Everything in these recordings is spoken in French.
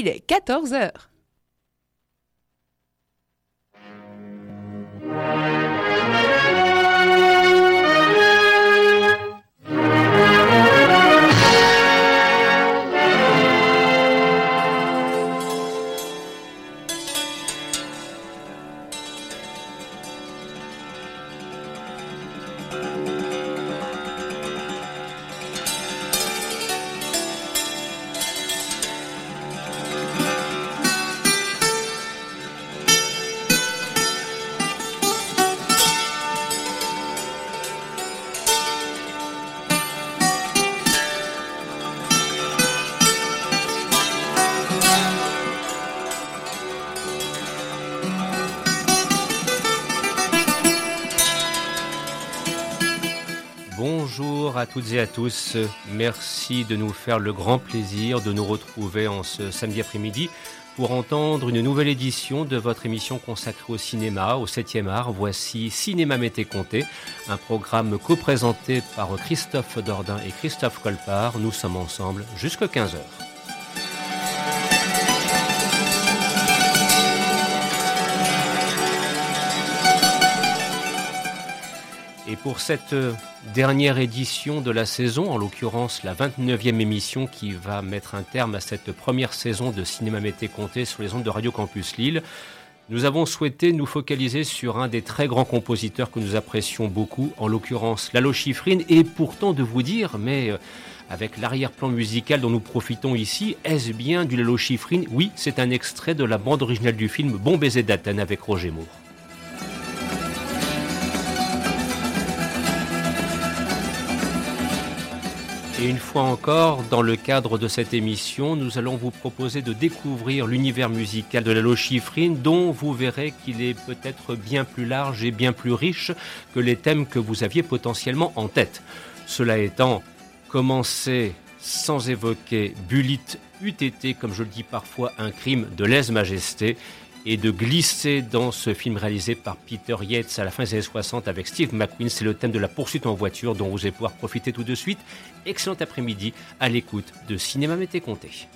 il est 14 heures. Toutes et à tous. Merci de nous faire le grand plaisir de nous retrouver en ce samedi après-midi pour entendre une nouvelle édition de votre émission consacrée au cinéma, au 7e art. Voici Cinéma Mété Comté, un programme co-présenté par Christophe Dordain et Christophe Colpart. Nous sommes ensemble jusqu'à 15h. Et pour cette dernière édition de la saison, en l'occurrence la 29e émission qui va mettre un terme à cette première saison de Cinéma Mété Comté sur les ondes de Radio Campus Lille, nous avons souhaité nous focaliser sur un des très grands compositeurs que nous apprécions beaucoup, en l'occurrence Lalo Schifrin, et pourtant de vous dire, mais euh, avec l'arrière-plan musical dont nous profitons ici, est-ce bien du Lalo Schifrin? Oui, c'est un extrait de la bande originale du film Bon baiser d'Athènes avec Roger Moore. Et une fois encore, dans le cadre de cette émission, nous allons vous proposer de découvrir l'univers musical de la Schifrin, dont vous verrez qu'il est peut-être bien plus large et bien plus riche que les thèmes que vous aviez potentiellement en tête. Cela étant, commencer sans évoquer Bulit eût été, comme je le dis parfois, un crime de lèse-majesté et de glisser dans ce film réalisé par Peter Yates à la fin des années 60 avec Steve McQueen. C'est le thème de la poursuite en voiture dont vous allez pouvoir profiter tout de suite. Excellent après-midi à l'écoute de Cinéma Mété Comté.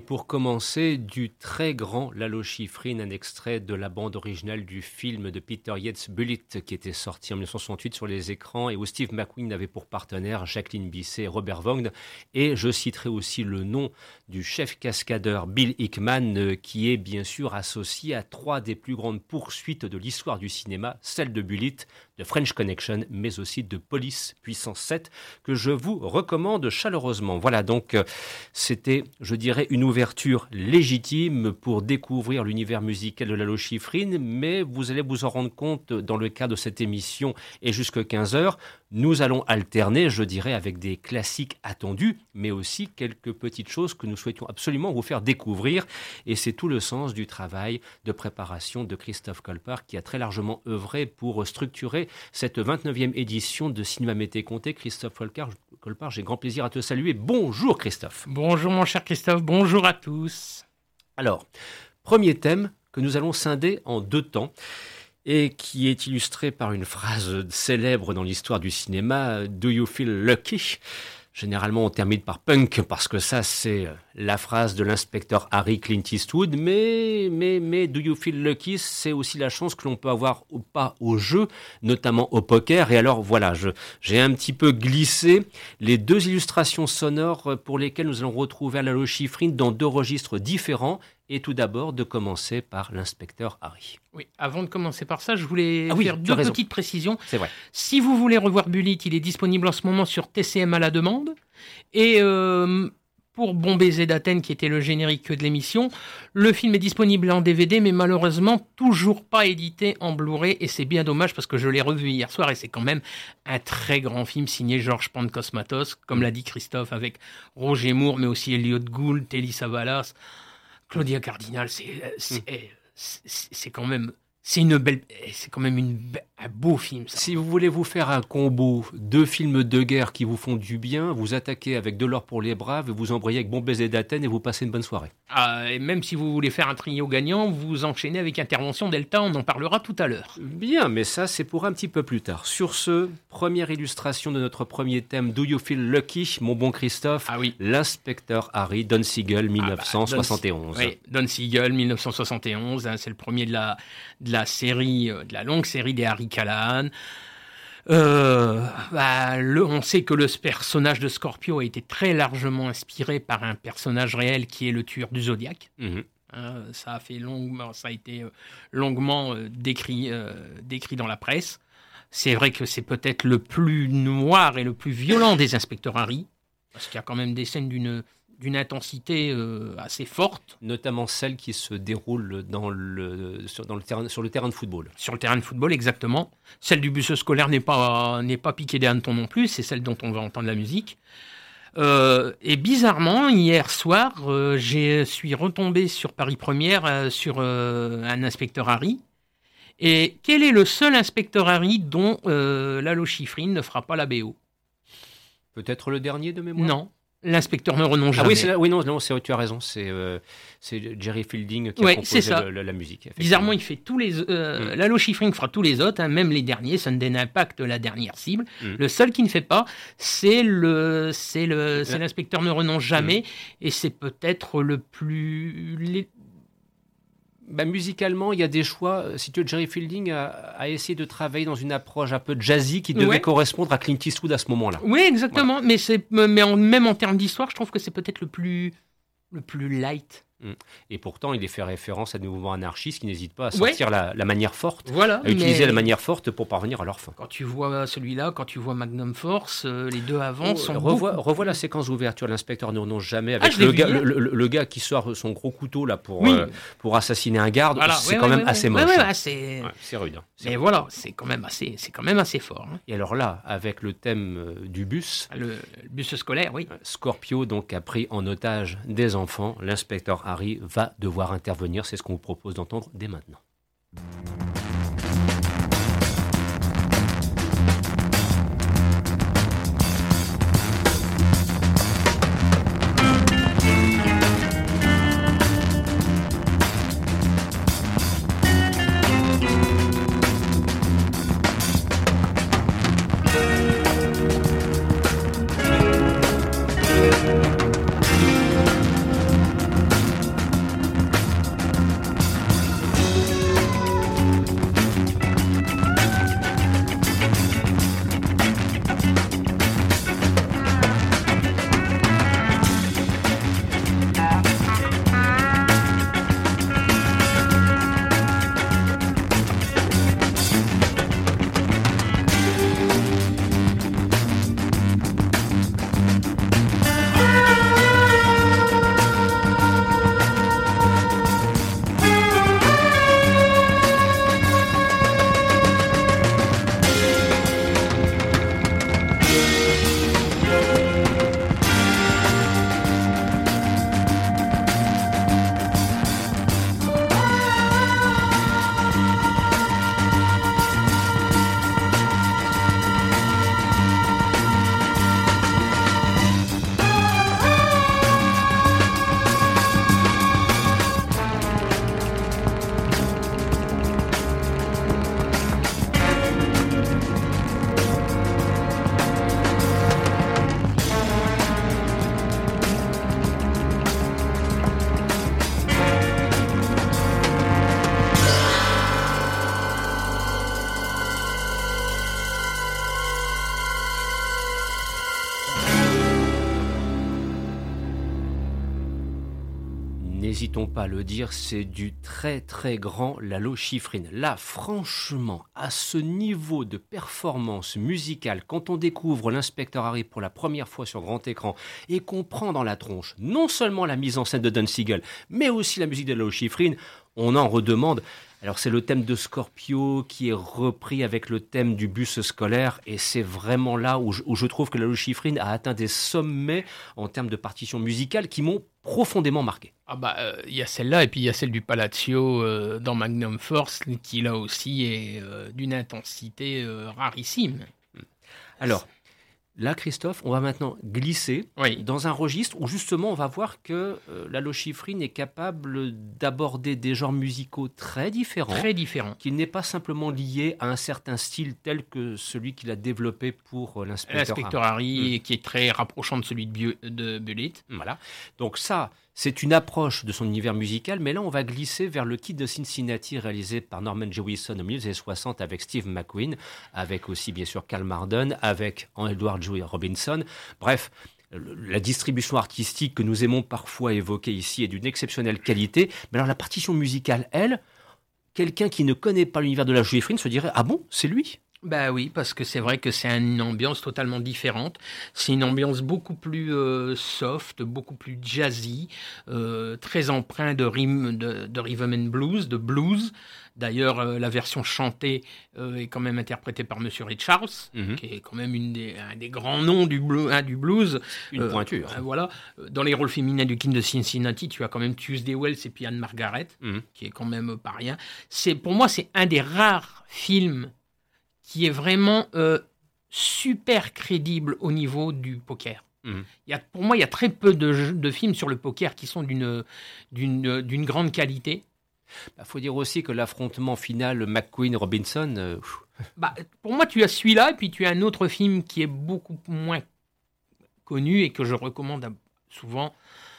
Pour commencer, du très grand Lalo Schifrin, un extrait de la bande originale du film de Peter Yates Bullet qui était sorti en 1968 sur les écrans et où Steve McQueen avait pour partenaire Jacqueline Bisset et Robert Vaughn. Et je citerai aussi le nom du chef cascadeur Bill Hickman euh, qui est bien sûr associé à trois des plus grandes poursuites de l'histoire du cinéma, celle de Bullet, de French Connection, mais aussi de Police Puissance 7, que je vous recommande chaleureusement. Voilà, donc euh, c'était, je dirais, une ouverture légitime pour découvrir l'univers musical de Lalo Schifrin, mais vous allez vous en rendre compte dans le cadre de cette émission et jusqu'à 15h, nous allons alterner, je dirais, avec des classiques attendus, mais aussi quelques petites choses que nous souhaitions absolument vous faire découvrir. Et c'est tout le sens du travail de préparation de Christophe Colpart, qui a très largement œuvré pour structurer cette 29e édition de Cinéma Mété Comté. Christophe Colpart, j'ai grand plaisir à te saluer. Bonjour Christophe. Bonjour mon cher Christophe, bonjour à tous. Alors, premier thème que nous allons scinder en deux temps et qui est illustré par une phrase célèbre dans l'histoire du cinéma, Do you feel lucky? Généralement, on termine par punk parce que ça, c'est la phrase de l'inspecteur Harry Clint Eastwood. Mais, mais, mais, do you feel lucky C'est aussi la chance que l'on peut avoir ou pas au jeu, notamment au poker. Et alors, voilà, j'ai un petit peu glissé les deux illustrations sonores pour lesquelles nous allons retrouver la Chiffrine dans deux registres différents et tout d'abord de commencer par l'inspecteur Harry. Oui, avant de commencer par ça, je voulais ah faire deux petites précisions. C'est vrai. Si vous voulez revoir Bullet, il est disponible en ce moment sur TCM à la demande. Et euh, pour Bon baiser d'Athènes, qui était le générique de l'émission, le film est disponible en DVD, mais malheureusement toujours pas édité en Blu-ray. Et c'est bien dommage parce que je l'ai revu hier soir et c'est quand même un très grand film signé Georges Pancosmatos, comme l'a dit Christophe, avec Roger Moore, mais aussi Elliot Gould, Telly Savalas. Claudia Cardinal, c'est c'est quand même c'est une belle, c'est quand même une, un beau film. Si vous voulez vous faire un combo, deux films de guerre qui vous font du bien, vous attaquez avec De l'or pour les braves, vous embrayez avec Bon baiser d'Athènes et vous passez une bonne soirée. Ah, et même si vous voulez faire un trio gagnant, vous enchaînez avec Intervention Delta, on en parlera tout à l'heure. Bien, mais ça c'est pour un petit peu plus tard. Sur ce, première illustration de notre premier thème, Do You Feel Lucky, mon bon Christophe? Ah oui. L'inspecteur Harry, Don Siegel, 1971. Ah bah, oui, Don Siegel, 1971, hein, c'est le premier de la, de la la série, euh, de la longue série des Harry Callahan. Euh, bah, on sait que le personnage de Scorpio a été très largement inspiré par un personnage réel qui est le tueur du Zodiac. Mhm. Hein, ça a fait longuement, ça a été euh, longuement décrit, décrit dans la presse. C'est vrai que c'est peut-être le plus noir et le plus violent des inspecteurs Harry, parce qu'il y a quand même des scènes d'une d'une intensité euh, assez forte. Notamment celle qui se déroule dans le, sur, dans le terrain, sur le terrain de football. Sur le terrain de football, exactement. Celle du bus scolaire n'est pas, n'est pas piquée des hannetons non plus, c'est celle dont on va entendre la musique. Euh, et bizarrement, hier soir, euh, je suis retombé sur Paris Première sur un inspecteur Harry. Et quel est le seul inspecteur Harry dont Lalo Schifrin ne fera pas la BO Peut-être le dernier de mémoire? Non, L'inspecteur ne renonce jamais. Ah oui, oui, non, non tu as raison. C'est euh, Jerry Fielding qui a composé la, musique. Bizarrement, il fait tous les. Euh, mm. Lalo Schifrin fera tous les autres, hein, même les derniers. Sunday Impact, la dernière cible. Mm. Le seul qui ne fait pas, c'est le, c'est le, c'est l'inspecteur ne renonce jamais, mm. et c'est peut-être le plus bah, musicalement, il y a des choix. Euh, si tu veux, Jerry Fielding a, essayé de travailler dans une approche un peu jazzy qui devait correspondre à Clint Eastwood à ce moment-là. Oui, exactement. Mais, c'est, mais en, même en termes d'histoire, je trouve que c'est peut-être le plus, le plus light. Mm. Et pourtant, il est fait référence à des mouvements anarchistes qui n'hésitent pas à sortir la, manière forte, voilà, à utiliser la manière forte pour parvenir à leur fin. Quand tu vois celui-là, quand tu vois Magnum Force, euh, les deux avant oh, sont. Revois, revois la séquence d'ouverture. L'inspecteur ne renonce jamais avec ah, le, gars, le, gars qui sort son gros couteau là pour, euh, pour assassiner un garde. c'est quand même assez moche. Hein. c'est rude. Hein. Mais voilà, c'est quand même assez, c'est quand même assez fort. Hein. Et alors là, avec le thème euh, du bus, le, bus scolaire, oui. Scorpio donc a pris en otage des enfants. L'inspecteur Harry va de devoir intervenir. C'est ce qu'on vous propose d'entendre dès maintenant. Le dire, c'est du très très grand Lalo Schifrin. Là, franchement, à ce niveau de performance musicale, quand on découvre l'inspecteur Harry pour la première fois sur grand écran et qu'on prend dans la tronche non seulement la mise en scène de Don Siegel, mais aussi la musique de Lalo Schifrin, on en redemande. Alors c'est le thème de Scorpio qui est repris avec le thème du bus scolaire et c'est vraiment là où je, trouve que la Schifrin a atteint des sommets en termes de partition musicale qui m'ont profondément marqué. Ah bah il euh, y a celle-là et puis il y a celle du Palazzo euh, dans Magnum Force qui là aussi est euh, d'une intensité rarissime. Alors Là, Christophe, on va maintenant glisser dans un registre où justement on va voir que euh, la lochifrine est capable d'aborder des genres musicaux très différents. Très différents. Qui n'est pas simplement lié à un certain style tel que celui qu'il a développé pour euh, l'inspecteur Harry. Harry, hmm. qui est très rapprochant de celui de, de Bullitt. Voilà. Donc ça, c'est une approche de son univers musical, mais là on va glisser vers le kit de Cincinnati réalisé par Norman Jewison au milieu des années 60 avec Steve McQueen, avec aussi bien sûr Carl Marden, avec Edward Joey Robinson. Bref, la distribution artistique que nous aimons parfois évoquer ici est d'une exceptionnelle qualité. Mais alors la partition musicale, elle, quelqu'un qui ne connaît pas l'univers de la Juifrine se dirait Ah bon, c'est lui? Bah oui, parce que c'est vrai que c'est une ambiance totalement différente. C'est une ambiance beaucoup plus euh, soft, beaucoup plus jazzy, euh, très empreint de, rhythm, de, rhythm and blues, de blues. D'ailleurs, euh, la version chantée est quand même interprétée par Monsieur Richards, mhm. qui est quand même une des, un des grands noms du, hein, du blues. Une pointure. voilà. Dans les rôles féminins du King de Cincinnati, tu as quand même Tuesday Wells et puis Anne Margaret, mhm. qui est quand même pas rien. C'est pour moi, c'est un des rares films qui est vraiment euh, super crédible au niveau du poker. Mhm. Il y a, pour moi, il y a très peu de, films sur le poker qui sont d'une grande qualité. Il bah, faut dire aussi que l'affrontement final McQueen-Robinson. Euh, bah, pour moi, tu as celui-là, et puis tu as un autre film qui est beaucoup moins connu et que je recommande souvent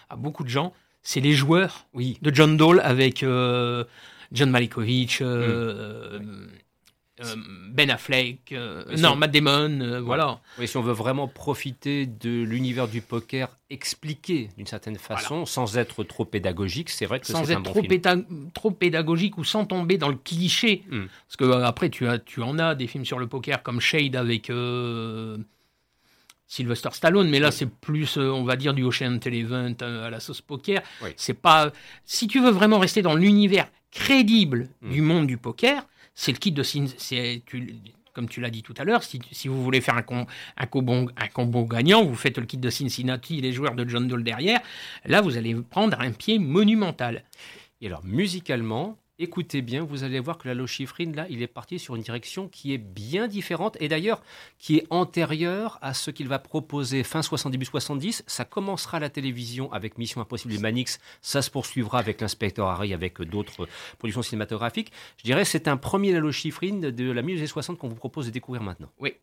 à beaucoup de gens. C'est Les Joueurs oui. de John Dole avec euh, John Malkovich. Euh, ben Affleck, euh, non, Matt Damon, euh, voilà. Oui, si on veut vraiment profiter de l'univers du poker expliqué d'une certaine façon, sans être trop pédagogique, c'est vrai que sans être trop, trop, pédagogique ou sans tomber dans le cliché, hmm. parce que après tu as, tu en as des films sur le poker comme Shade avec Sylvester Stallone, mais là c'est plus, on va dire, du Ocean Eleven à la sauce poker. C'est pas, si tu veux vraiment rester dans l'univers crédible hmm. du monde du poker c'est le kit de c'est comme tu l'as dit tout à l'heure, si, vous voulez faire un, combo, un, combo, gagnant, vous faites le kit de Cincinnati, les joueurs de John Doe derrière, là vous allez prendre un pied monumental. Et alors musicalement, écoutez bien, vous allez voir que la là, il est parti sur une direction qui est bien différente et d'ailleurs qui est antérieure à ce qu'il va proposer fin 60, début 70. Ça commencera à la télévision avec Mission Impossible et Manix. Ça se poursuivra avec l'inspecteur Harry, avec d'autres productions cinématographiques. Je dirais c'est un premier la de la milieu des 60 qu'on vous propose de découvrir maintenant. Oui.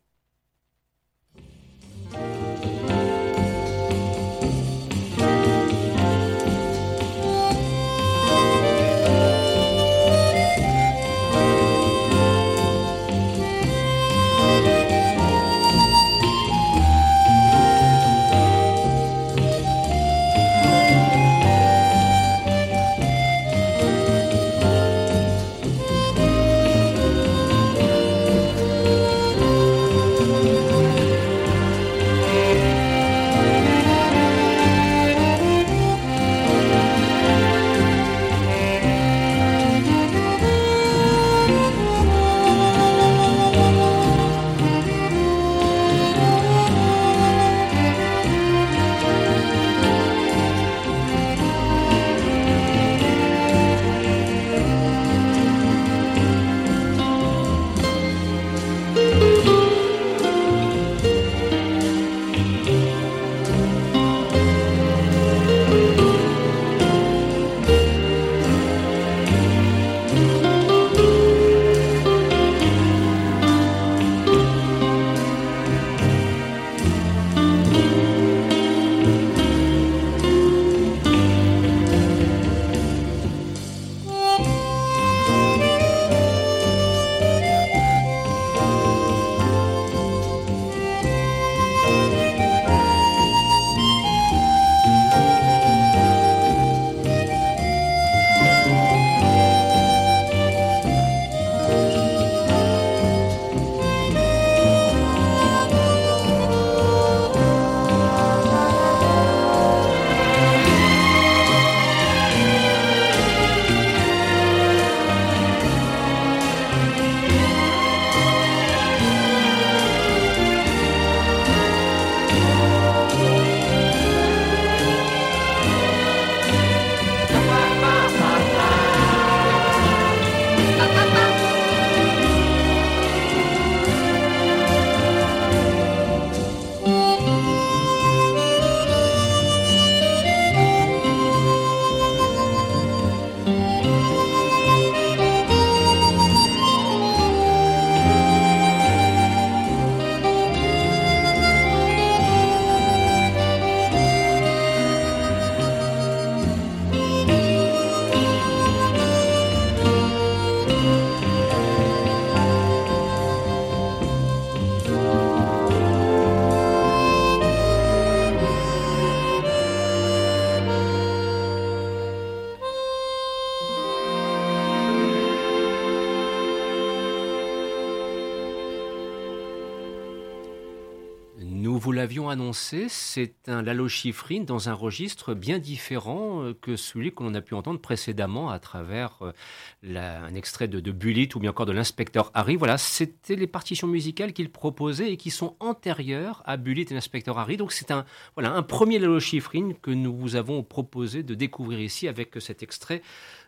Annoncé, c'est un Lalo Schifrin dans un registre bien différent euh, que celui que l'on a pu entendre précédemment à travers euh, un extrait de, de ou bien encore de l'inspecteur Harry. Voilà, c'était les partitions musicales qu'il proposait et qui sont antérieures à Bullitt et l'inspecteur Harry. Donc c'est un, voilà, un premier Lalo Schifrin que nous vous avons proposé de découvrir ici avec cet extrait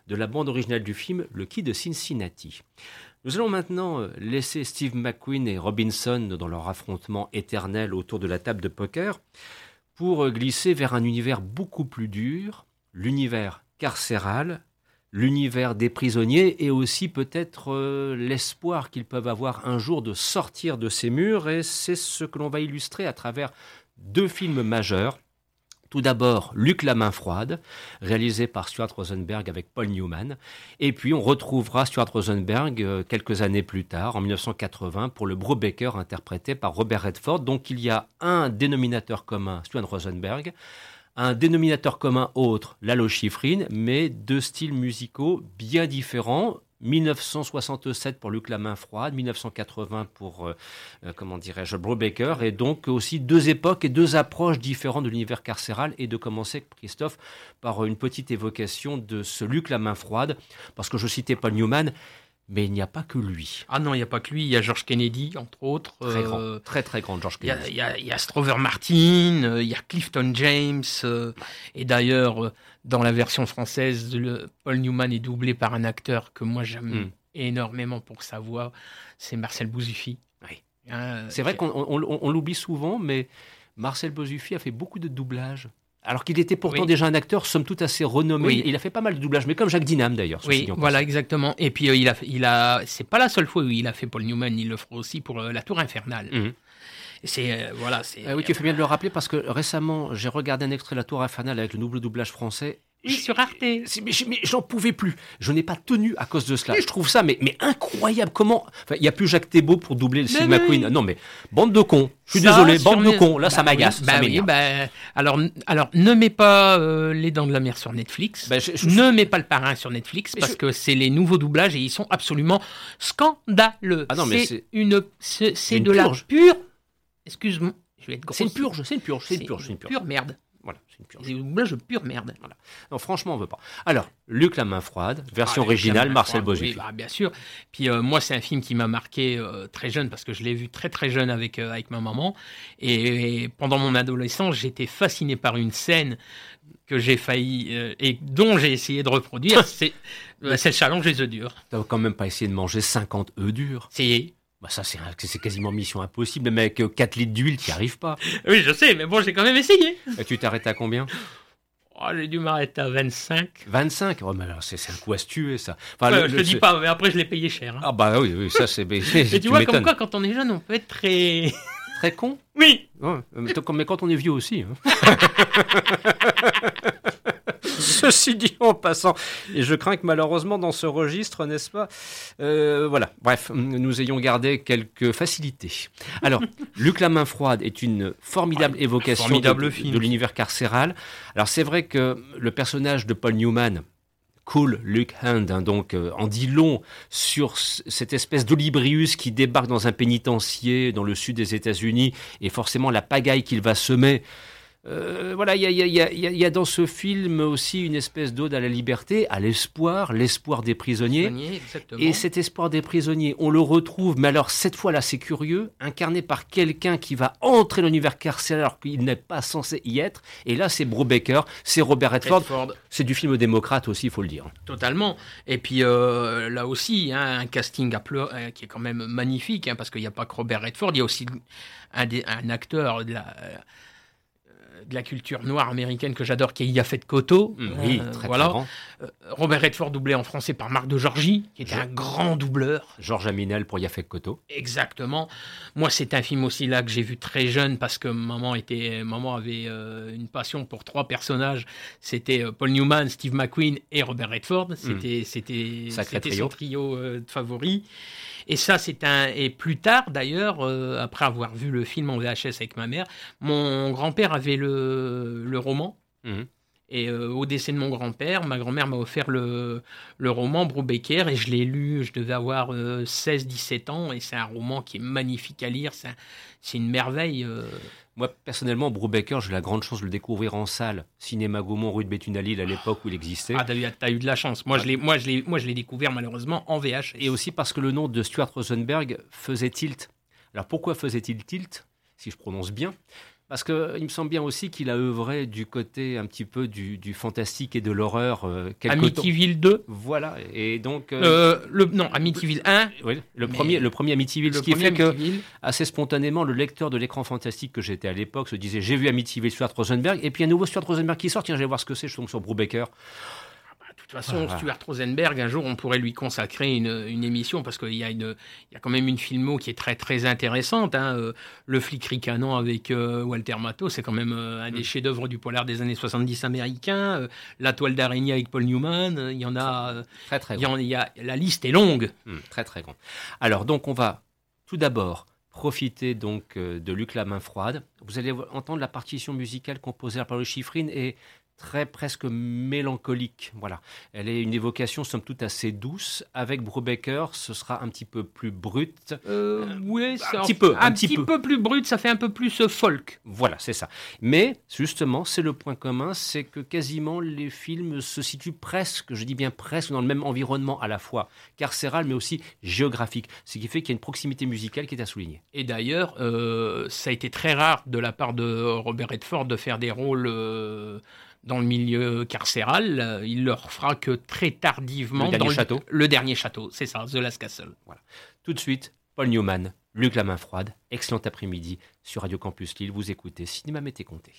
de la bande originale du film Le Kid de Cincinnati. Nous allons maintenant euh, laisser Steve McQueen et Robinson dans leur affrontement éternel autour de la table de poker pour euh, glisser vers un univers beaucoup plus dur, l'univers carcéral, l'univers des prisonniers et aussi peut-être euh, l'espoir qu'ils peuvent avoir un jour de sortir de ces murs. Et c'est ce que l'on va illustrer à travers deux films majeurs tout d'abord, Luc la main froide, réalisé par Stuart Rosenberg avec Paul Newman. Et puis, on retrouvera Stuart Rosenberg euh, quelques années plus tard, en 1980, pour le Brubaker interprété par Robert Redford. Donc, il y a un dénominateur commun, Stuart Rosenberg, un dénominateur commun autre, Lalo Schifrin, mais deux styles musicaux bien différents, 1967 pour Luc La Main Froide, 1980 pour, euh, euh, comment dirais-je, Brubaker, et donc aussi deux époques et deux approches différentes de l'univers carcéral, et de commencer, Christophe, par une petite évocation de ce Luc La Main Froide, parce que je citais Paul Newman, mais il n'y a pas que lui. Ah non, il n'y a pas que lui. Il y a George Kennedy, entre autres. Très grand, euh, très très grand George Kennedy. Il y a, il y a, Strover Martin, euh, il y a Clifton James. Euh, et d'ailleurs, dans la version française, le, Paul Newman est doublé par un acteur que moi j'aime hmm. énormément pour sa voix. C'est Marcel Bouzuffi. Oui. Hein, C'est vrai qu'on l'oublie souvent, mais Marcel Bouzuffi a fait beaucoup de doublages alors qu'il était pourtant déjà un acteur, somme toute assez renommé. Il a fait pas mal de doublages, mais comme Jacques Dinam d'ailleurs. Oui, voilà, exactement. Et puis euh, il a, il a, c'est pas la seule fois où il a fait Paul Newman, il le fera aussi pour euh, La Tour Infernale. Mhm. C'est euh, voilà, c'est. Oui, tu fais bien de le rappeler parce que récemment j'ai regardé un extrait de La Tour Infernale avec le double doublage français oui, sur Arte. Mais, j'en pouvais plus. Je n'ai pas tenu à cause de cela. Je trouve ça mais, mais incroyable. Comment Il n'y a plus Jacques Thébault pour doubler Steve McQueen. Non, mais bande de cons. Je suis désolé, bande de cons. Là, ça bah m'agace. Bah bah, alors, alors, ne mets pas euh, Les Dents de la Mer sur Netflix. Ne mets pas Le Parrain sur Netflix parce que c'est les nouveaux doublages et ils sont absolument scandaleux. Ah c'est une, c'est de la pure. Excuse-moi. C'est une purge, c'est une purge, c'est une purge, c'est une pure merde. Une pure. merde. Voilà. Non, franchement, on veut pas. Alors, Luc la main froide, version ah, originale, Marcel Bozu. bah, bien sûr. Puis euh, moi, c'est un film qui m'a marqué euh, très jeune parce que je l'ai vu très très jeune avec euh, avec ma maman. Et, pendant mon adolescence, j'étais fasciné par une scène que j'ai failli et dont j'ai essayé de reproduire. c'est le challenge des œufs durs. T'as quand même pas essayé de manger 50 œufs durs. C'est bah ça, c'est quasiment mission impossible. Mais avec 4 litres d'huile, tu n'y arrives pas. Oui, je sais, mais bon, j'ai quand même essayé. Et tu t'arrêtes à combien? Oh, J'ai dû m'arrêter à 25. 25 oh, mais C'est un coup astueux, ça. Enfin, je te dis pas, mais après, je l'ai payé cher. Hein. Ah bah oui, oui ça c'est... Et tu, tu vois, comme quoi, quand on est jeune, on peut être très... Très con? Oui. mais quand on est vieux aussi. Hein. Ceci dit en passant, et je crains que malheureusement dans ce registre, n'est-ce pas euh, Voilà, bref, nous ayons gardé quelques facilités. Alors, Luc la main froide est une formidable ah, évocation de, l'univers carcéral. Alors c'est vrai que le personnage de Paul Newman, Cool Luke Hand, hein, donc euh, en dit long sur cette espèce d'Olibrius qui débarque dans un pénitencier dans le sud des États-Unis et forcément la pagaille qu'il va semer euh, voilà, il y a, dans ce film aussi une espèce d'ode à la liberté, à l'espoir, l'espoir des prisonniers. et cet espoir des prisonniers, on le retrouve, mais alors cette fois-là, c'est curieux, incarné par quelqu'un qui va entrer dans l'univers carcéral alors qu'il n'est pas censé y être. Et là, c'est Brubaker, c'est Robert Redford. C'est du film démocrate aussi, il faut le dire. Totalement. Et puis euh, là aussi, hein, un casting à euh, qui est quand même magnifique, hein, parce qu'il n'y a pas que Robert Redford, il y a aussi un, un acteur de la de la culture noire américaine que j'adore, qui est Yafet Koto. Mm, oui, euh, très, voilà. grand. Euh, Robert Redford doublé en français par Marc de Georgie, qui était un grand doubleur. Georges Aminel pour Yafet Koto. Exactement. Moi, c'est un film aussi là que j'ai vu très jeune parce que maman était, maman avait euh, une passion pour trois personnages. C'était Paul Newman, Steve McQueen et Robert Redford. C'était, mm. c'était, c'était son trio de favoris. Et ça, c'est un. Et plus tard, d'ailleurs, euh, après avoir vu le film en VHS avec ma mère, mon grand-père avait le, le roman. Mhm. Et au décès de mon grand-père, ma grand-mère m'a offert le, le roman Brubaker et je l'ai lu, je devais avoir 16-17 ans et c'est un roman qui est magnifique à lire, c'est une merveille. Moi, personnellement, Brubaker, j'ai la grande chance de le découvrir en salle, cinéma Gaumont, rue de Béthune-à-Lille, à l'époque où il existait. Ah, t'as eu, as eu de la chance. Moi, je l'ai découvert malheureusement en VH. Et aussi parce que le nom de Stuart Rosenberg faisait tilt. Alors pourquoi faisait-il tilt, si je prononce bien? Parce qu'il me semble bien aussi qu'il a œuvré du côté un petit peu du, fantastique et de l'horreur. Euh, Amityville 2 Voilà, et donc... Euh, euh, le, non, Amityville 1 Oui, le, premier, le premier Amityville, ce qui fait que, assez spontanément, le lecteur de l'écran fantastique que j'étais à l'époque se disait « j'ai vu Amityville Stuart Rosenberg », et puis un nouveau Stuart Rosenberg qui sort, tiens, je vais voir ce que c'est, je tombe sur Brubaker. De toute façon, Stuart Rosenberg, un jour, on pourrait lui consacrer une, émission parce qu'il y, a une, il y a quand même une filmo qui est très très intéressante. Hein. Euh, le flic ricanant avec euh, Walter Matthau, c'est quand même euh, un des mm. chefs-d'œuvre du polar des années 70 américains. la toile d'araignée avec Paul Newman, il y en a. Très très il y, a, La liste est longue. Mm, très très grande. Alors, donc, on va tout d'abord profiter donc de Luc La Main Froide. Vous allez entendre la partition musicale composée par le Chiffrine et très presque mélancolique. Voilà. Elle est une évocation somme toute assez douce. Avec Brubaker, ce sera un petit peu plus brut. Euh, oui, un petit peu, un, petit, peu. plus brut. Ça fait un peu plus euh, folk. Voilà, c'est ça. Mais justement, c'est le point commun, c'est que quasiment les films se situent presque, je dis bien presque, dans le même environnement à la fois carcéral, mais aussi géographique. Ce qui fait qu'il y a une proximité musicale qui est à souligner. Et d'ailleurs, euh, ça a été très rare de la part de Robert Redford de faire des rôles dans le milieu carcéral. Euh, il leur fera que très tardivement le dernier château. Le, dernier château, c'est ça, The Last Castle. Voilà. Tout de suite, Paul Newman, Luc la main froide. Excellent après-midi sur Radio Campus Lille. Vous écoutez Cinéma Mété Comté.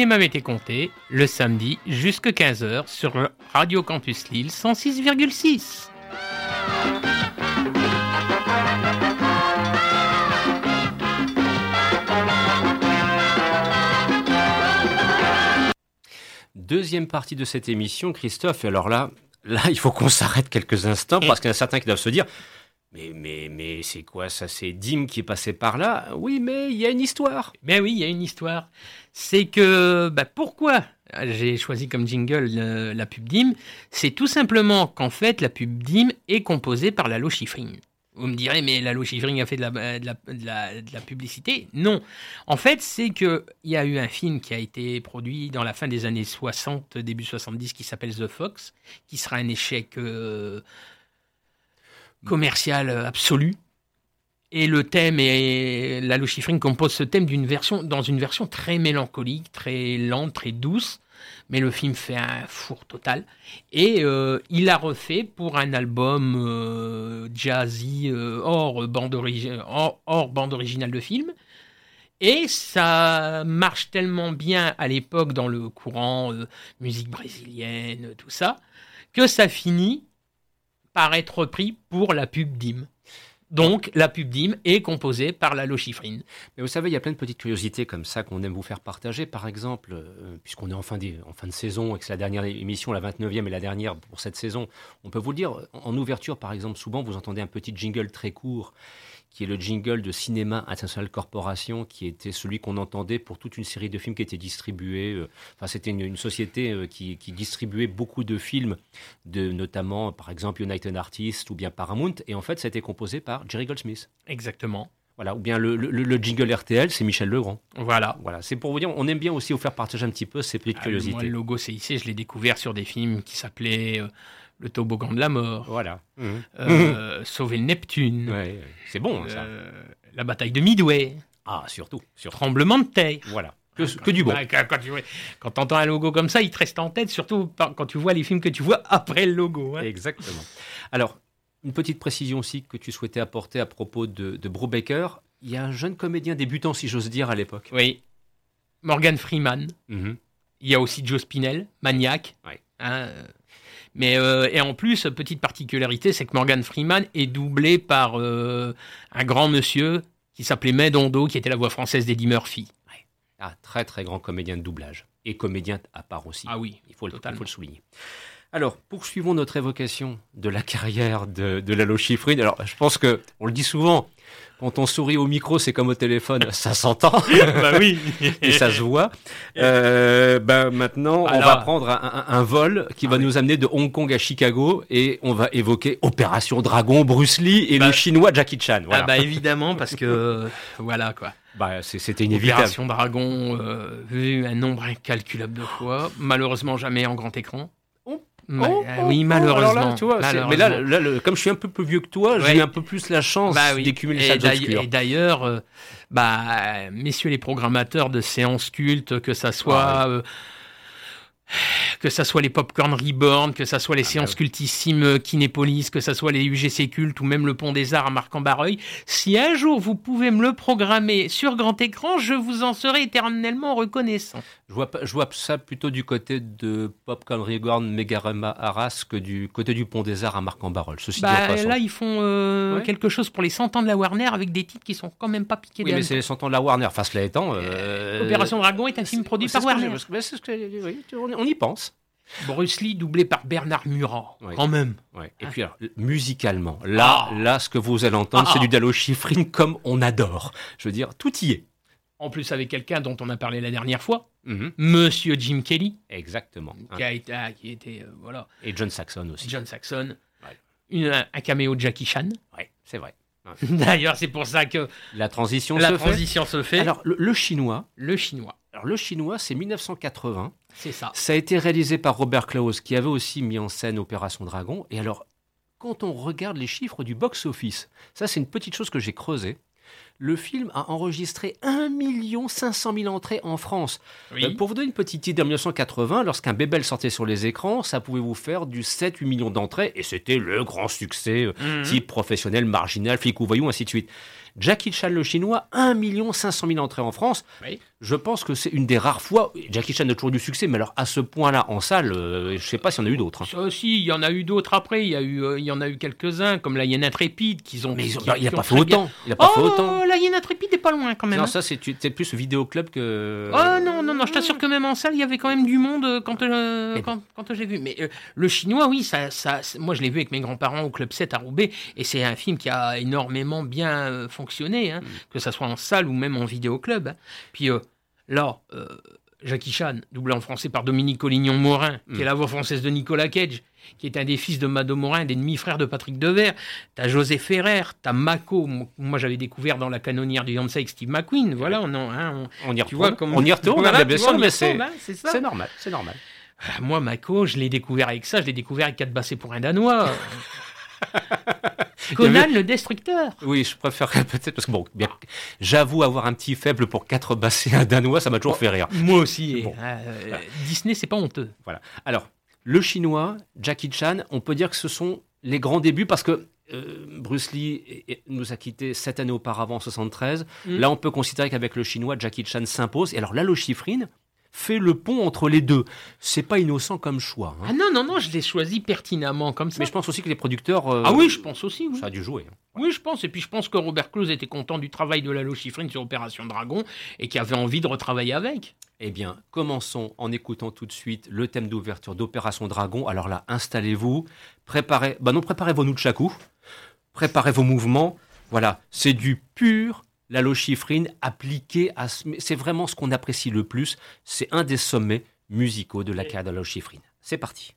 Cinéma Mété Comté, le samedi jusqu'à 15h sur Radio Campus Lille 106,6. Deuxième partie de cette émission, Christophe, et alors là, là, il faut qu'on s'arrête quelques instants parce qu'il y en a certains qui doivent se dire mais, mais, mais c'est quoi ça? C'est Dim qui est passé par là? Oui, mais il y a une histoire. Ben oui, il y a une histoire. C'est que, bah pourquoi j'ai choisi comme jingle la pub Dim? C'est tout simplement qu'en fait, la pub Dim est composée par Lalo Schifrin. Vous me direz, mais Lalo Schifrin a fait de la, de la, de la, publicité? Non. En fait, c'est qu'il y a eu un film qui a été produit dans la fin des années 60, début 70, qui s'appelle The Fox, qui sera un échec. Euh, commercial absolu. Et le thème, et Lalo Schifrin compose ce thème d'une version, dans une version très mélancolique, très lente, très douce. Mais le film fait un four total. Et euh, il a refait pour un album euh, jazzy euh, hors, bande hors, bande originale de film. Et ça marche tellement bien à l'époque dans le courant musique brésilienne, tout ça, que ça finit par être repris pour la pub DIM. Donc, la pub DIM est composée par la Lochifrine. Mais vous savez, il y a plein de petites curiosités comme ça qu'on aime vous faire partager. Par exemple, euh, puisqu'on est en fin, de, en fin de saison et que c'est la dernière émission, la 29e et la dernière pour cette saison, on peut vous le dire, en ouverture, par exemple, souvent vous entendez un petit jingle très court qui est le jingle de Cinéma International Corporation, qui était celui qu'on entendait pour toute une série de films qui étaient distribués. Euh, enfin, c'était une, société euh, qui, distribuait beaucoup de films, de, notamment, par exemple, United Artists ou bien Paramount. Et en fait, ça a été composé par Jerry Goldsmith. Exactement. Voilà, ou bien le, jingle RTL, c'est Michel Legrand. Voilà. Voilà, c'est pour vous dire, on aime bien aussi vous faire partager un petit peu ces petites ah, curiosités. Moi, le logo CIC, je l'ai découvert sur des films qui s'appelaient euh, le toboggan de la mort. Voilà. Euh, sauver le Neptune. c'est bon, ça. Euh, la bataille de Midway. Ah, surtout. Tremblement de terre. Voilà. Que, du bon. Quand, tu entends un logo comme ça, il te reste en tête, surtout quand tu vois les films que tu vois après le logo. Hein. Exactement. Alors, une petite précision aussi que tu souhaitais apporter à propos de, de Brubaker. Il y a un jeune comédien débutant, si j'ose dire, à l'époque. Oui. Morgan Freeman. Mhm. Il y a aussi Joe Spinell, Maniac. Oui. Hein, mais euh, et en plus, petite particularité, c'est que Morgan Freeman est doublé par euh, un grand monsieur qui s'appelait Medondo, qui était la voix française d'Eddie Murphy. Ah, très très grand comédien de doublage et comédien à part aussi. Ah oui, il faut, le, il faut le souligner. Alors, poursuivons notre évocation de la carrière de, de Lalo Schifrin. Alors, je pense que on le dit souvent, quand on sourit au micro, c'est comme au téléphone, ça s'entend. bah oui. et ça se voit. Euh, bah maintenant, on va prendre un, vol qui va ah nous amener de Hong Kong à Chicago et on va évoquer Opération Dragon, Bruce Lee et le bah, chinois Jackie Chan. Ah bah évidemment, parce que voilà quoi. Bah, c'était inévitable. Opération Dragon, euh, vu un nombre incalculable de fois, malheureusement jamais en grand écran. Oh, euh, oui, oh, malheureusement. tu vois, Mais là, comme je suis un peu plus vieux que toi, j'ai eu un peu plus la chance bah d'écumuler ça Et d'ailleurs, euh, bah, messieurs les programmateurs de séances cultes, que ça soit... Euh, que ça soit les Popcorn Reborn, que ça soit les ah, séances bah cultissimes euh, Kinépolis, que ça soit les UGC cultes ou même le Pont des Arts à Marc-en-Barreuil, si un jour vous pouvez me le programmer sur grand écran, je vous en serai éternellement reconnaissant. Je vois, je vois ça plutôt du côté de Popcorn Reborn, Megarama Arras que du côté du Pont des Arts à Marc-en-Barreuil. Bah, là, ils font euh, quelque chose pour les 100 ans de la Warner avec des titres qui sont quand même pas piqués Oui, mais c'est les 100 ans de la Warner. Enfin, cela étant. Euh, Opération Dragon est un film produit par Warner. on y pense. Bruce Lee doublé par Bernard Murat, quand même. Et puis musicalement, là, ah. là, ce que vous allez entendre, c'est ah. du Dalo Schifrin comme on adore. Je veux dire, tout y est. En plus avec quelqu'un dont on a parlé la dernière fois, mhm. Monsieur Jim Kelly. Exactement. Qui, a été, ah, qui était, euh, voilà. Et John Saxon aussi. John Saxon. un caméo de Jackie Chan. Oui, c'est vrai. D'ailleurs, c'est pour ça que la transition, la se, transition fait. se fait. Alors, le chinois. Le chinois. Alors, le chinois, c'est 1980. Ça. Ça a été réalisé par Robert Klaus, qui avait aussi mis en scène Opération Dragon. Et alors, quand on regarde les chiffres du box-office, ça, c'est une petite chose que j'ai creusée. Le film a enregistré 1 500 000 entrées en France. Euh, pour vous donner une petite idée, en 1980, lorsqu'un Bébel sortait sur les écrans, ça pouvait vous faire du 7-8 millions d'entrées, et c'était le grand succès, euh, mmh. type professionnel, marginal, flic ou voyou, ainsi de suite. Jackie Chan le chinois, 1 500 000 entrées en France. Je pense que c'est une des rares fois. Jackie Chan a toujours du succès, mais alors à ce point-là en salle, je ne sais pas s'il y en a eu d'autres. Hein. Si, il y en a eu d'autres après. Il y, a eu, il y en a eu quelques-uns, comme la Hyène Intrépide, qu'ils ont. Mais il n'a pas fait autant. Il a pas fait autant. La Hyène Intrépide n'est pas loin quand même. Non, hein. ça c'est plus vidéoclub que. Oh non, non, non, je t'assure que même en salle, il y avait quand même du monde quand, quand, quand j'ai vu. Mais le chinois, oui, ça, ça, moi je l'ai vu avec mes grands-parents au Club 7 à Roubaix, et c'est un film qui a énormément bien euh, fonctionné, hein, mm. que ce soit en salle ou même en vidéoclub. Hein. Puis euh, là, euh, Jackie Chan, doublé en français par Dominique Collignon-Morin, qui est mm. la voix française de Nicolas Cage, qui est un des fils de Mado Morin, des demi-frères de Patrick Devers. T'as José Ferrer, t'as Mako, moi j'avais découvert dans la canonnière du Yonsei avec Steve McQueen. Voilà, on, hein, on, y retourne, on y retourne, mais c'est normal, c'est normal. Ah, moi, Mako, je l'ai découvert avec ça, je l'ai découvert avec 4 bassés pour un Danois. Conan le destructeur. Oui, je préférerais peut-être parce que bon, j'avoue avoir un petit faible pour 4 bassés un danois, ça m'a toujours fait rire. Moi aussi. Euh, Disney, c'est pas honteux. Voilà. Alors, le chinois, Jackie Chan, on peut dire que ce sont les grands débuts parce que euh, Bruce Lee nous a quittés sept années auparavant, en 73. Mm. Là, on peut considérer qu'avec le chinois, Jackie Chan s'impose. Et alors, Lalo Schifrin, fait le pont entre les deux. C'est pas innocent comme choix. Hein. Ah non, non, non, je l'ai choisi pertinemment comme ça. Mais je pense aussi que les producteurs. Euh, ah oui, je pense aussi. Ça a dû jouer. Hein. Oui, je pense. Et puis je pense que Robert Close était content du travail de Lalo Schifrin sur Opération Dragon et qui avait envie de retravailler avec. Eh bien, commençons en écoutant tout de suite le thème d'ouverture d'Opération Dragon. Alors là, installez-vous, préparez, bah non, préparez vos nunchakus, préparez vos mouvements. Voilà, c'est du pur la lochifrine appliquée à... C'est vraiment ce qu'on apprécie le plus. C'est un des sommets musicaux de la carrière de la lochifrine. C'est parti.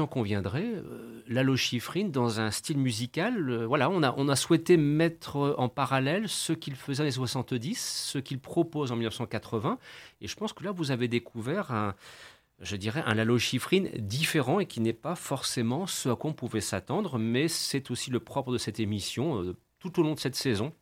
Vous en conviendrez, Lalo Schifrin, dans un style musical, voilà, on a, on a souhaité mettre en parallèle ce qu'il faisait dans les 70, ce qu'il propose en 1980. Et je pense que là, vous avez découvert un, je dirais, un Lalo différent et qui n'est pas forcément ce à quoi on pouvait s'attendre, mais c'est aussi le propre de cette émission euh, tout au long de cette saison.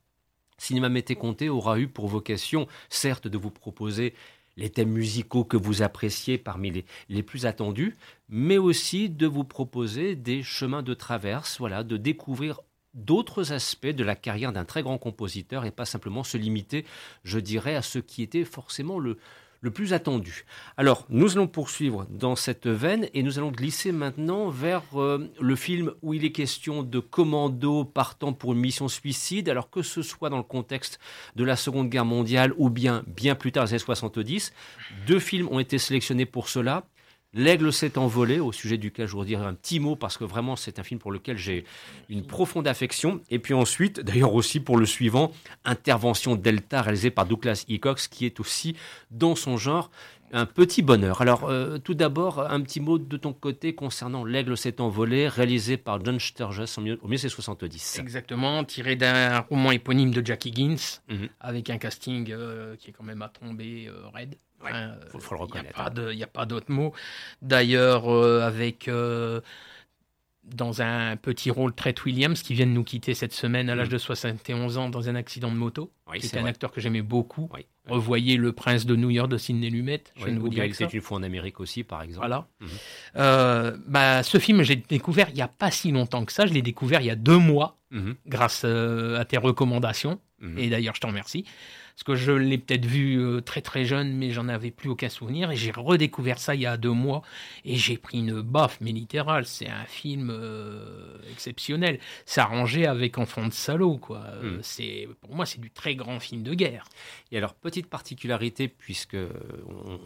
Cinéma Mété Comté aura eu pour vocation, certes, de vous proposer les thèmes musicaux que vous appréciez parmi les, les, plus attendus, mais aussi de vous proposer des chemins de traverse, voilà, de découvrir d'autres aspects de la carrière d'un très grand compositeur et pas simplement se limiter, je dirais, à ce qui était forcément le, le plus attendu. Alors, nous allons poursuivre dans cette veine et nous allons glisser maintenant vers euh, le film où il est question de commando partant pour une mission suicide, alors que ce soit dans le contexte de la Seconde Guerre mondiale ou bien bien plus tard, les années 70. Deux films ont été sélectionnés pour cela. L'aigle s'est envolé, au sujet duquel je vous dirai un petit mot parce que vraiment c'est un film pour lequel j'ai une profonde affection. Et puis ensuite, d'ailleurs aussi pour le suivant, Intervention Delta réalisé par Douglas Hickox qui est aussi dans son genre un petit bonheur. Alors euh, tout d'abord, un petit mot de ton côté concernant L'aigle s'est envolé, réalisé par John Sturges au milieu des 70. Exactement, tiré d'un roman éponyme de Jackie Higgins, mhm. avec un casting euh, qui est quand même à tomber euh, raide. Il hein, faut, le reconnaître. Il n'y a pas d'autre mot. D'ailleurs, euh, avec euh, dans un petit rôle Tret Williams qui vient de nous quitter cette semaine à l'âge mm. de 71 ans dans un accident de moto. C'est un acteur que j'aimais beaucoup. Revoyez Le Prince de New York de Sidney Lumet. Je ne vous dirai C'est une fois en Amérique aussi, par exemple. Voilà. Mm-hmm. Euh, bah, ce film, j'ai découvert il n'y a pas si longtemps que ça. Je l'ai découvert il y a deux mois, mm-hmm. grâce à tes recommandations. Mm-hmm. Et d'ailleurs, je t'en remercie parce que je l'ai peut-être vu euh, très très jeune, mais j'en avais plus aucun souvenir, et j'ai redécouvert ça il y a deux mois, et j'ai pris une baffe, mais littérale, c'est un film euh, exceptionnel, c'est arrangé avec Enfant de salaud, quoi. Euh, hmm. c'est Pour moi, c'est du très grand film de guerre. Et alors, petite particularité, puisque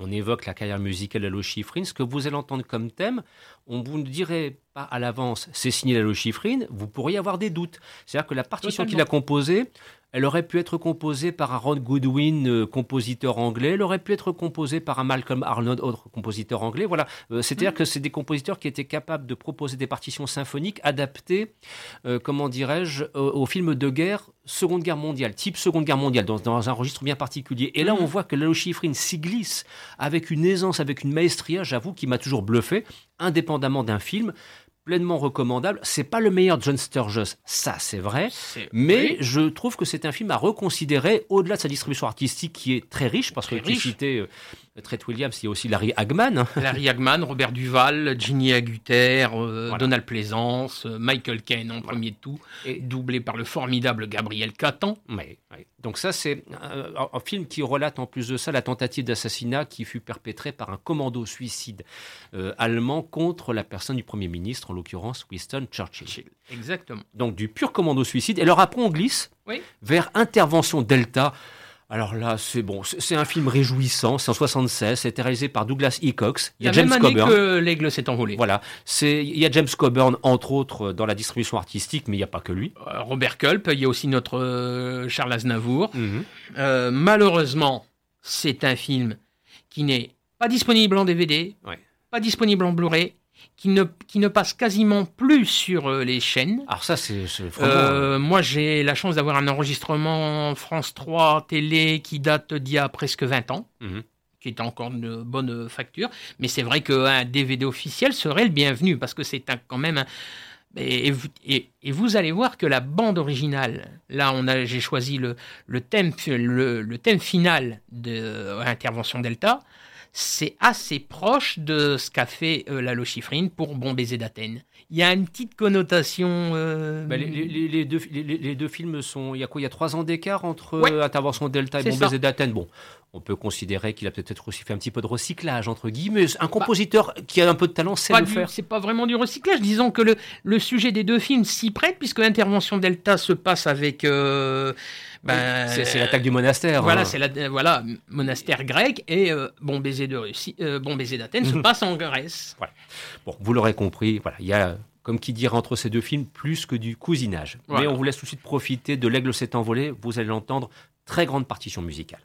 on, évoque la carrière musicale de Schifrin, ce que vous allez entendre comme thème, on vous ne dirait pas à l'avance, c'est signé Lalo Schifrin, vous pourriez avoir des doutes. C'est-à-dire que la partition qu'il a composée, elle aurait pu être composée par un Ron Goodwin, euh, compositeur anglais. Elle aurait pu être composée par un Malcolm Arnold, autre compositeur anglais. Voilà. Euh, c'est-à-dire mm. que c'est des compositeurs qui étaient capables de proposer des partitions symphoniques adaptées, euh, comment dirais-je, aux films de guerre Seconde Guerre mondiale, type Seconde Guerre mondiale, dans, un registre bien particulier. Et là, mm. on voit que Lalo Schifrin s'y glisse avec une aisance, avec une maestria, j'avoue, qui m'a toujours bluffé, indépendamment d'un film pleinement recommandable. C'est pas le meilleur John Sturges, ça c'est vrai, mais je trouve que c'est un film à reconsidérer au-delà de sa distribution artistique qui est très riche parce que tu citais Tret Williams, il y a aussi Larry Hagman. Larry Hagman, Robert Duval, Ginny Agutter, euh, Donald Pleasance, euh, Michael Caine en premier de tout, et doublé par le formidable Gabriel Catan. Donc ça, c'est un, film qui relate en plus de ça la tentative d'assassinat qui fut perpétrée par un commando suicide euh, allemand contre la personne du Premier ministre, en l'occurrence Winston Churchill. Exactement. Donc du pur commando suicide. Et alors après, on glisse vers intervention Delta. Alors là, c'est bon, c'est un film réjouissant, c'est en 76, c'était réalisé par Douglas Hickox. Il y a, James Coburn. que l'aigle s'est envolé. Voilà, c'est il y a James Coburn entre autres dans la distribution artistique, mais il n'y a pas que lui. Euh, Robert Culp, il y a aussi notre euh, Charles Aznavour. Mhm. Euh, malheureusement, c'est un film qui n'est pas disponible en DVD, pas disponible en Blu-ray qui ne, qui ne passe quasiment plus sur euh, les chaînes. Alors ça, c'est euh, Moi, j'ai la chance d'avoir un enregistrement France 3 télé qui date d'il y a presque 20 ans. Mhm. qui est encore de bonne facture, mais c'est vrai qu'un DVD officiel serait le bienvenu, parce que c'est quand même un, et, et, vous allez voir que la bande originale, là on a, j'ai choisi le, le, thème, le, le thème final de l'intervention Delta, c'est assez proche de ce qu'a fait euh, la Lochifrine pour Bon baiser d'Athènes. Il y a une petite connotation. Euh, bah, les, deux, les, deux, films sont. Il y a quoi Il y a trois ans d'écart entre euh, Intervention Delta et Bon baiser d'Athènes. Bon, on peut considérer qu'il a peut-être aussi fait un petit peu de recyclage, entre guillemets. Un bah, compositeur qui a un peu de talent sait le faire. C'est pas vraiment du recyclage. Disons que le, le sujet des deux films s'y prête, puisque Intervention Delta se passe avec. Ben, c'est l'attaque du monastère. Voilà, hein. c'est la, voilà, monastère grec et euh, bon baiser de Russie, euh, bon baiser d'Athènes se passe en Grèce. Bon, vous l'aurez compris, voilà, il y a comme qui dirait entre ces deux films, plus que du cousinage. Mais on vous laisse tout de suite profiter de L'Aigle s'est envolé. Vous allez l'entendre, très grande partition musicale.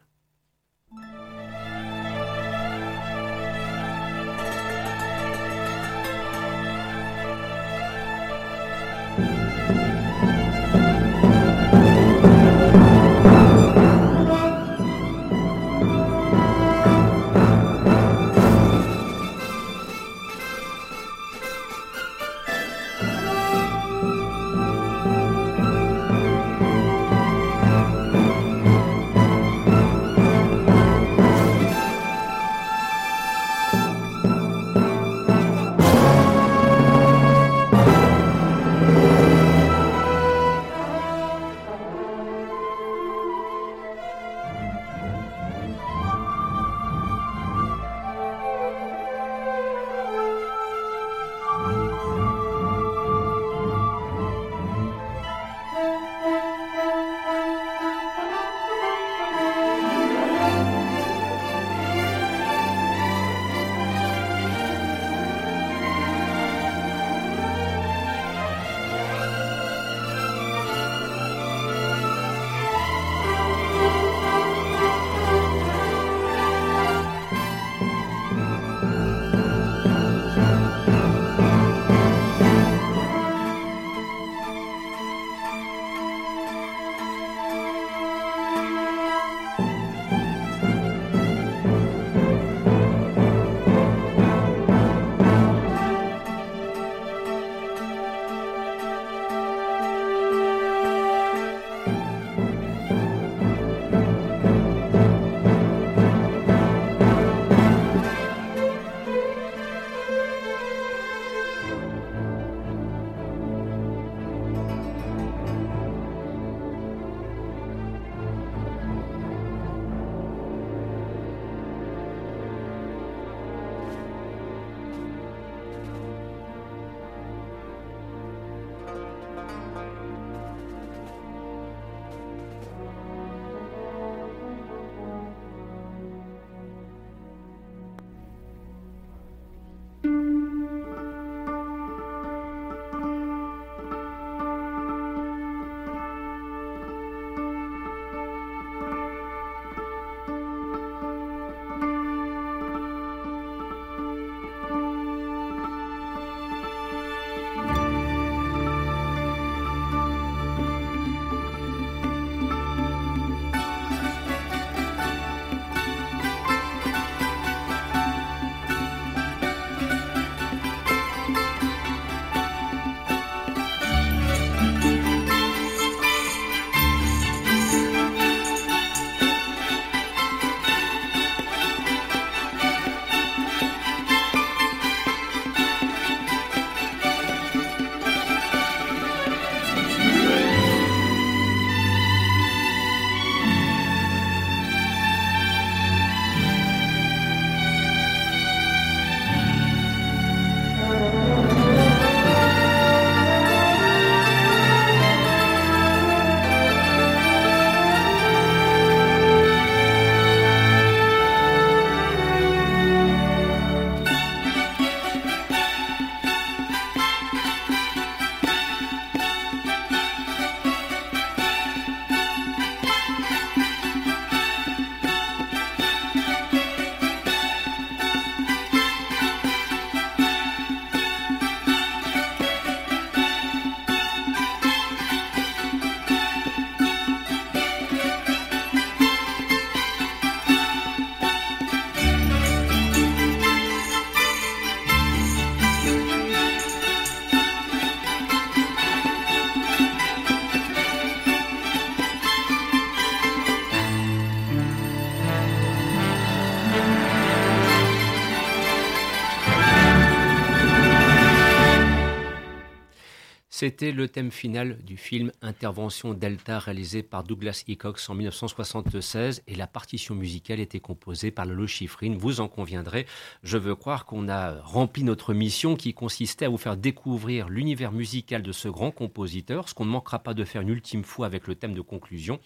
C'était le thème final du film Intervention Delta réalisé par Douglas Hickox en 1976 et la partition musicale était composée par Lolo Schifrin. Vous en conviendrez, je veux croire qu'on a rempli notre mission qui consistait à vous faire découvrir l'univers musical de ce grand compositeur, ce qu'on ne manquera pas de faire une ultime fois avec le thème de conclusion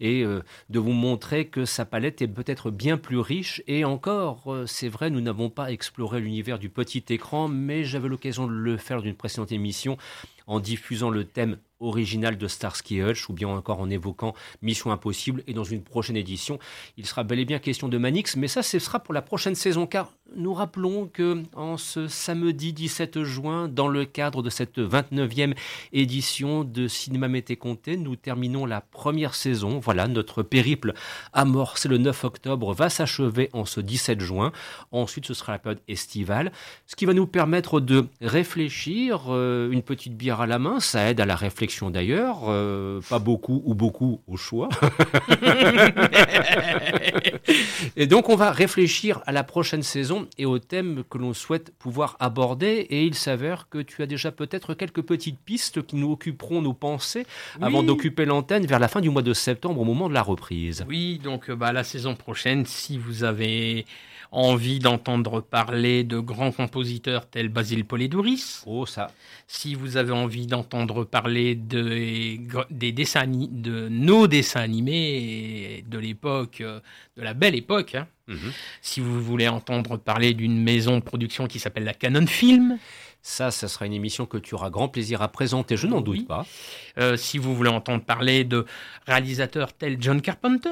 et euh, de vous montrer que sa palette est peut-être bien plus riche et encore, euh, c'est vrai, nous n'avons pas exploré l'univers du petit écran, mais j'avais l'occasion de le faire d'une précédente émission en diffusant le thème original de Starsky Hutch ou bien encore en évoquant Mission Impossible et dans une prochaine édition, il sera bel et bien question de Manix, mais ça ce sera pour la prochaine saison car nous rappelons que en ce samedi 17 juin, dans le cadre de cette 29e édition de Cinéma Mété Comté, nous terminons la première saison. Voilà, notre périple amorcé le 9 octobre va s'achever en ce 17 juin. Ensuite, ce sera la période estivale, ce qui va nous permettre de réfléchir, euh, une petite bière à la main, ça aide à la réflexion d'ailleurs, euh, pas beaucoup ou beaucoup au choix. et donc, on va réfléchir à la prochaine saison et aux thèmes que l'on souhaite pouvoir aborder. Et il s'avère que tu as déjà peut-être quelques petites pistes qui nous occuperont nos pensées avant d'occuper l'antenne vers la fin du mois de septembre au moment de la reprise. Oui, donc bah, la saison prochaine, si vous avez envie d'entendre parler de grands compositeurs tels Basile Polidouris. Oh, ça. Si vous avez envie d'entendre parler de, des dessins, de nos dessins animés de l'époque, de la belle époque, hein. mhm. si vous voulez entendre parler d'une maison de production qui s'appelle la Canon Film, ça, ça sera une émission que tu auras grand plaisir à présenter, je n'en doute pas. Euh, si vous voulez entendre parler de réalisateurs tels John Carpenter,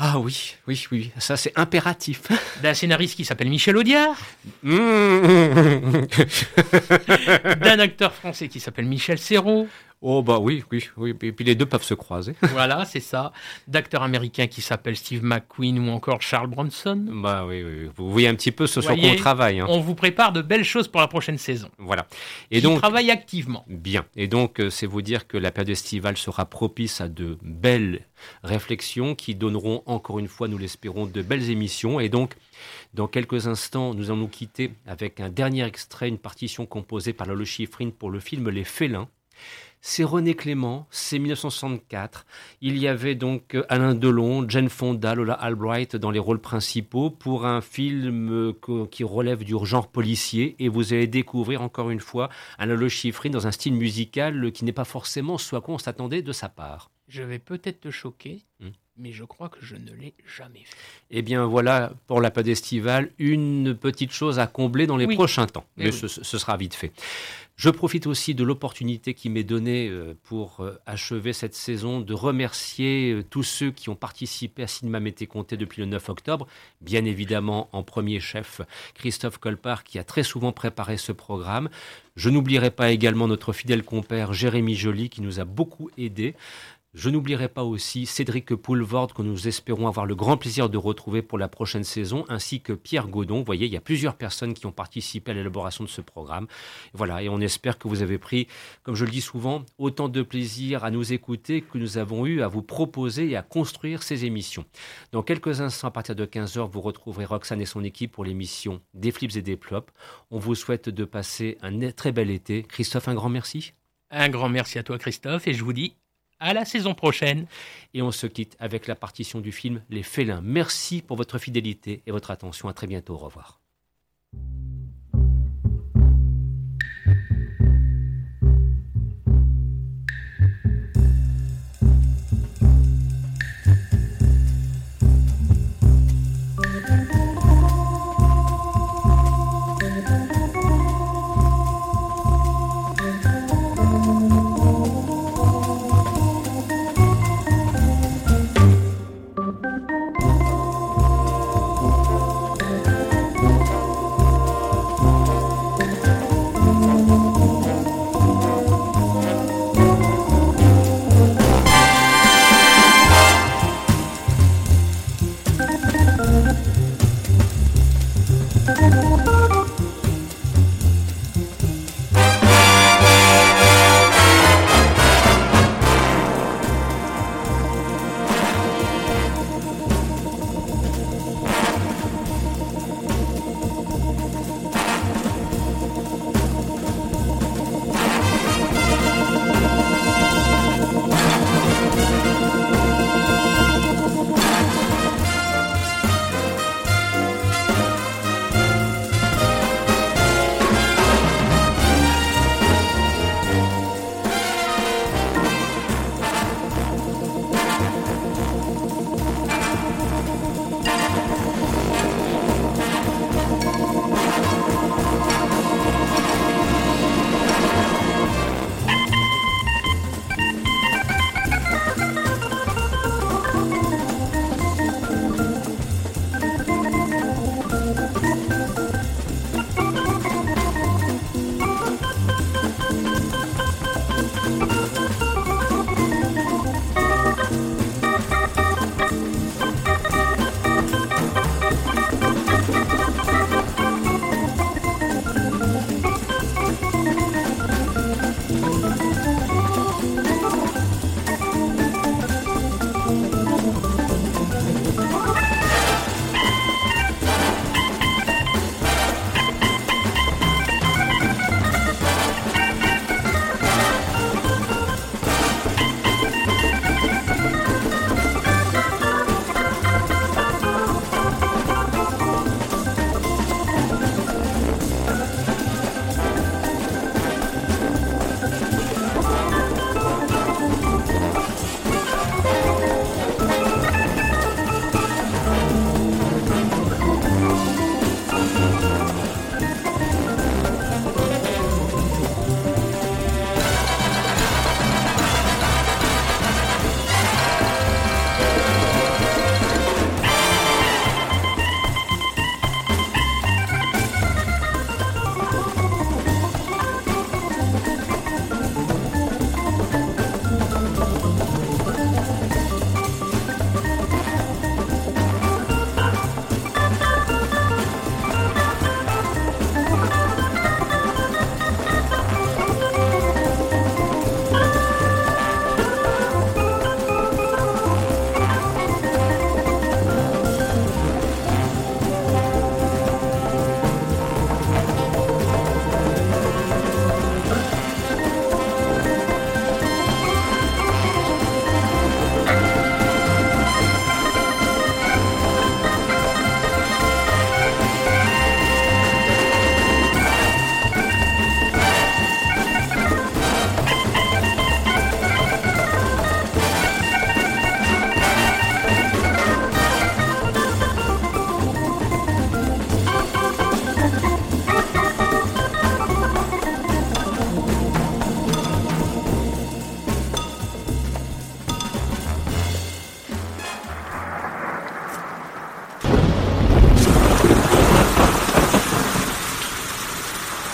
ah oui, oui, oui, ça c'est impératif. D'un scénariste qui s'appelle Michel Audiard. Mmh. D'un acteur français qui s'appelle Michel Serrault. Oh bah oui, oui, oui. Et puis les deux peuvent se croiser. voilà, c'est ça. D'acteurs américains qui s'appellent Steve McQueen ou encore Charles Bronson. Bah oui, oui. vous voyez un petit peu ce sur quoi on travaille. Hein. On vous prépare de belles choses pour la prochaine saison. Voilà. Et donc travaille activement. Bien. Et donc euh, c'est vous dire que la période estivale sera propice à de belles réflexions qui donneront encore une fois, nous l'espérons, de belles émissions. Et donc dans quelques instants, nous allons nous quitter avec un dernier extrait, une partition composée par Lolo Schifrin pour le film Les Félins c'est René Clément, c'est 1964. Il y avait donc euh, Alain Delon, Jane Fonda, Lola Albright dans les rôles principaux pour un film euh, qui relève du genre policier. Et vous allez découvrir encore une fois Alain Le Chiffrine dans un style musical qui n'est pas forcément ce à quoi on s'attendait de sa part. Je vais peut-être te choquer, hmm. mais je crois que je ne l'ai jamais fait. Eh bien voilà, pour la pâte estivale, une petite chose à combler dans les prochains temps. Eh mais, ce, sera vite fait. Je profite aussi de l'opportunité qui m'est donnée euh, pour euh, achever cette saison de remercier euh, tous ceux qui ont participé à Cinéma Mété Comté depuis le 9 octobre. Bien évidemment, en premier chef, Christophe Colpart qui a très souvent préparé ce programme. Je n'oublierai pas également notre fidèle compère Jérémy Joly qui nous a beaucoup aidé. Je n'oublierai pas aussi Cédric Poulvord que nous espérons avoir le grand plaisir de retrouver pour la prochaine saison, ainsi que Pierre Godon. Vous voyez, il y a plusieurs personnes qui ont participé à l'élaboration de ce programme. Voilà, et on espère que vous avez pris, comme je le dis souvent, autant de plaisir à nous écouter que nous avons eu à vous proposer et à construire ces émissions. Dans quelques instants, à partir de 15h, vous retrouverez Roxane et son équipe pour l'émission Des Flips et des Plops. On vous souhaite de passer un très bel été. Christophe, un grand merci. Un grand merci à toi, Christophe, et je vous dis à la saison prochaine. Et on se quitte avec la partition du film Les Félins. Merci pour votre fidélité et votre attention. À très bientôt. Au revoir.